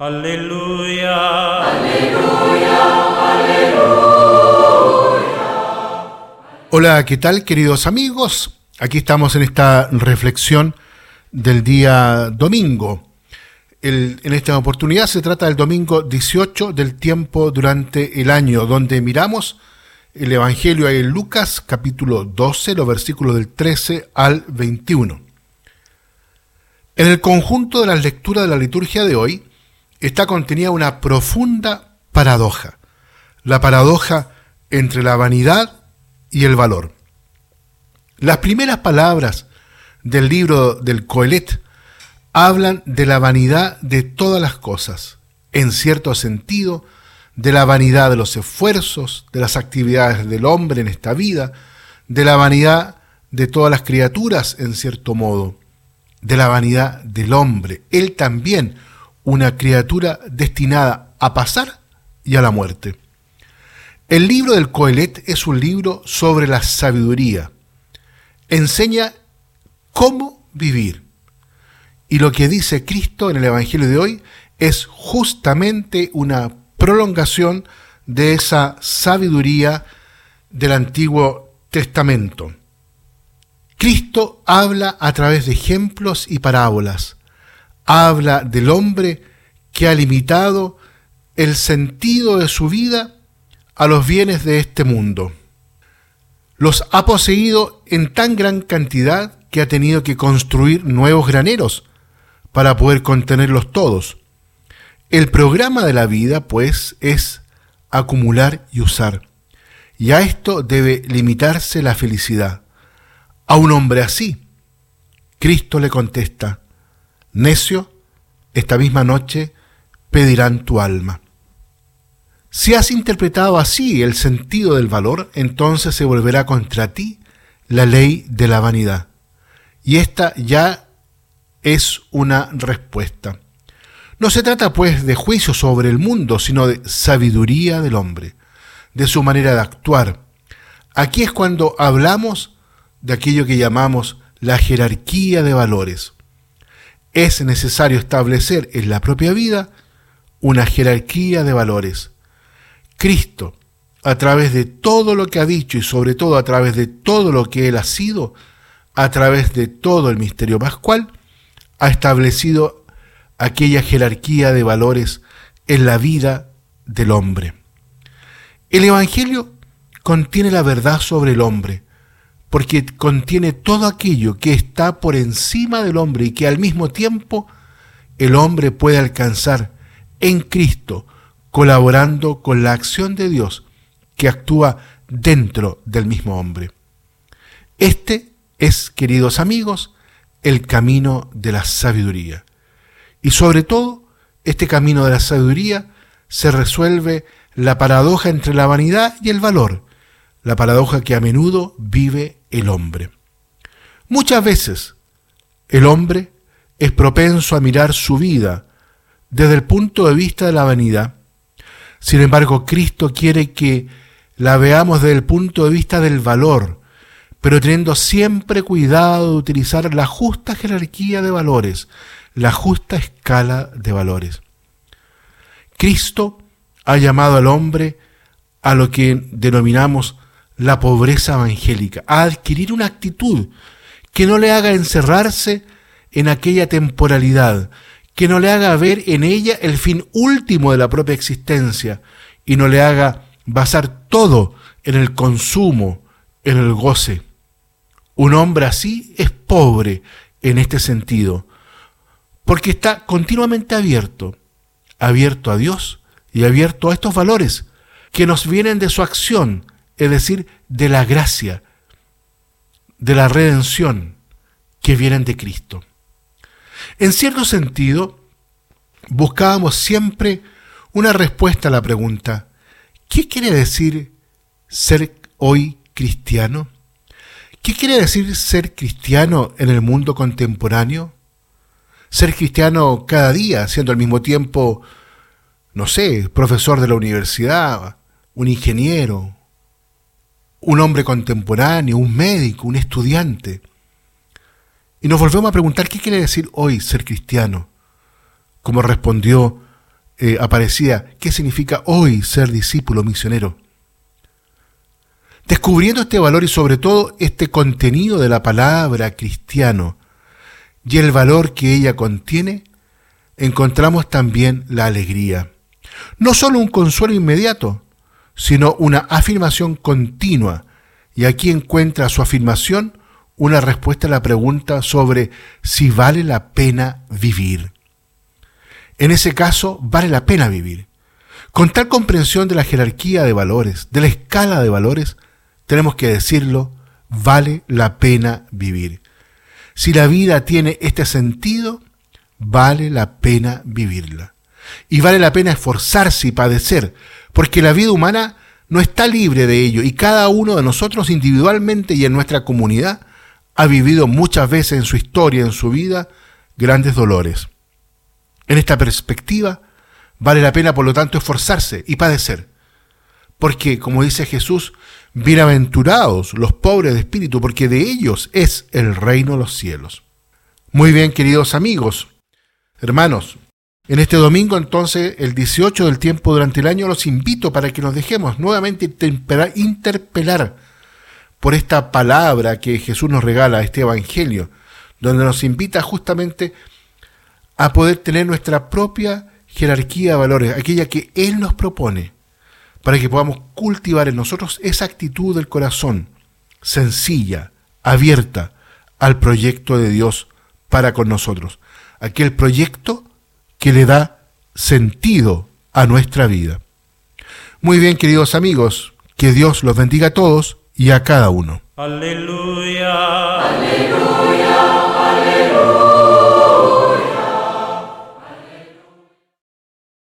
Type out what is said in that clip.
Aleluya. Aleluya. Aleluya. Hola, ¿qué tal queridos amigos? Aquí estamos en esta reflexión del día domingo. en esta oportunidad se trata del domingo 18 del tiempo durante el año, donde miramos el Evangelio en Lucas capítulo 12, los versículos del 13 al 21. En el conjunto de las lecturas de la liturgia de hoy está contenida una profunda paradoja, la paradoja entre la vanidad y el valor. Las primeras palabras del libro del Coelet hablan de la vanidad de todas las cosas, en cierto sentido, de la vanidad de los esfuerzos, de las actividades del hombre en esta vida, de la vanidad de todas las criaturas, en cierto modo, de la vanidad del hombre, él también, una criatura destinada a pasar y a la muerte. El libro del Coelet es un libro sobre la sabiduría. Enseña cómo vivir. Y lo que dice Cristo en el Evangelio de hoy es justamente una prolongación de esa sabiduría del Antiguo Testamento. Cristo habla a través de ejemplos y parábolas. Habla del hombre que ha limitado el sentido de su vida a los bienes de este mundo. Los ha poseído en tan gran cantidad que ha tenido que construir nuevos graneros para poder contenerlos todos. El programa de la vida, pues, es acumular y usar. Y a esto debe limitarse la felicidad. A un hombre así, Cristo le contesta, necio, esta misma noche pedirán tu alma. Si has interpretado así el sentido del valor, entonces se volverá contra ti la ley de la vanidad. Y esta ya es una respuesta. No se trata pues de juicio sobre el mundo, sino de sabiduría del hombre, de su manera de actuar. Aquí es cuando hablamos de aquello que llamamos la jerarquía de valores. Es necesario establecer en la propia vida una jerarquía de valores. Cristo, a través de todo lo que ha dicho y sobre todo a través de todo lo que Él ha sido, a través de todo el misterio pascual, ha establecido aquella jerarquía de valores en la vida del hombre. El Evangelio contiene la verdad sobre el hombre, porque contiene todo aquello que está por encima del hombre y que al mismo tiempo el hombre puede alcanzar en Cristo, colaborando con la acción de Dios que actúa dentro del mismo hombre. Este es, queridos amigos, el camino de la sabiduría. Y sobre todo, este camino de la sabiduría se resuelve la paradoja entre la vanidad y el valor, la paradoja que a menudo vive el hombre. Muchas veces el hombre es propenso a mirar su vida desde el punto de vista de la vanidad. Sin embargo, Cristo quiere que la veamos desde el punto de vista del valor, pero teniendo siempre cuidado de utilizar la justa jerarquía de valores, la justa escala de valores. Cristo ha llamado al hombre a lo que denominamos la pobreza evangélica, a adquirir una actitud que no le haga encerrarse en aquella temporalidad, que no le haga ver en ella el fin último de la propia existencia y no le haga basar todo en el consumo, en el goce. Un hombre así es pobre en este sentido, porque está continuamente abierto, abierto a Dios y abierto a estos valores que nos vienen de su acción, es decir, de la gracia, de la redención que vienen de Cristo. En cierto sentido, buscábamos siempre una respuesta a la pregunta, ¿qué quiere decir ser hoy cristiano? ¿Qué quiere decir ser cristiano en el mundo contemporáneo? ser cristiano cada día, siendo al mismo tiempo, no sé, profesor de la universidad, un ingeniero, un hombre contemporáneo, un médico, un estudiante. Y nos volvemos a preguntar qué quiere decir hoy ser cristiano, como respondió eh, aparecía qué significa hoy ser discípulo misionero. Descubriendo este valor y sobre todo este contenido de la palabra cristiano y el valor que ella contiene, encontramos también la alegría. No solo un consuelo inmediato, sino una afirmación continua. Y aquí encuentra su afirmación una respuesta a la pregunta sobre si vale la pena vivir. En ese caso, vale la pena vivir. Con tal comprensión de la jerarquía de valores, de la escala de valores, tenemos que decirlo, vale la pena vivir. Si la vida tiene este sentido, vale la pena vivirla. Y vale la pena esforzarse y padecer, porque la vida humana no está libre de ello y cada uno de nosotros individualmente y en nuestra comunidad ha vivido muchas veces en su historia, en su vida, grandes dolores. En esta perspectiva, vale la pena por lo tanto esforzarse y padecer, porque como dice Jesús, Bienaventurados los pobres de espíritu, porque de ellos es el reino de los cielos. Muy bien, queridos amigos, hermanos, en este domingo entonces, el 18 del tiempo durante el año, los invito para que nos dejemos nuevamente interpelar por esta palabra que Jesús nos regala, este Evangelio, donde nos invita justamente a poder tener nuestra propia jerarquía de valores, aquella que Él nos propone para que podamos cultivar en nosotros esa actitud del corazón sencilla, abierta al proyecto de Dios para con nosotros. Aquel proyecto que le da sentido a nuestra vida. Muy bien, queridos amigos, que Dios los bendiga a todos y a cada uno. Aleluya. Aleluya.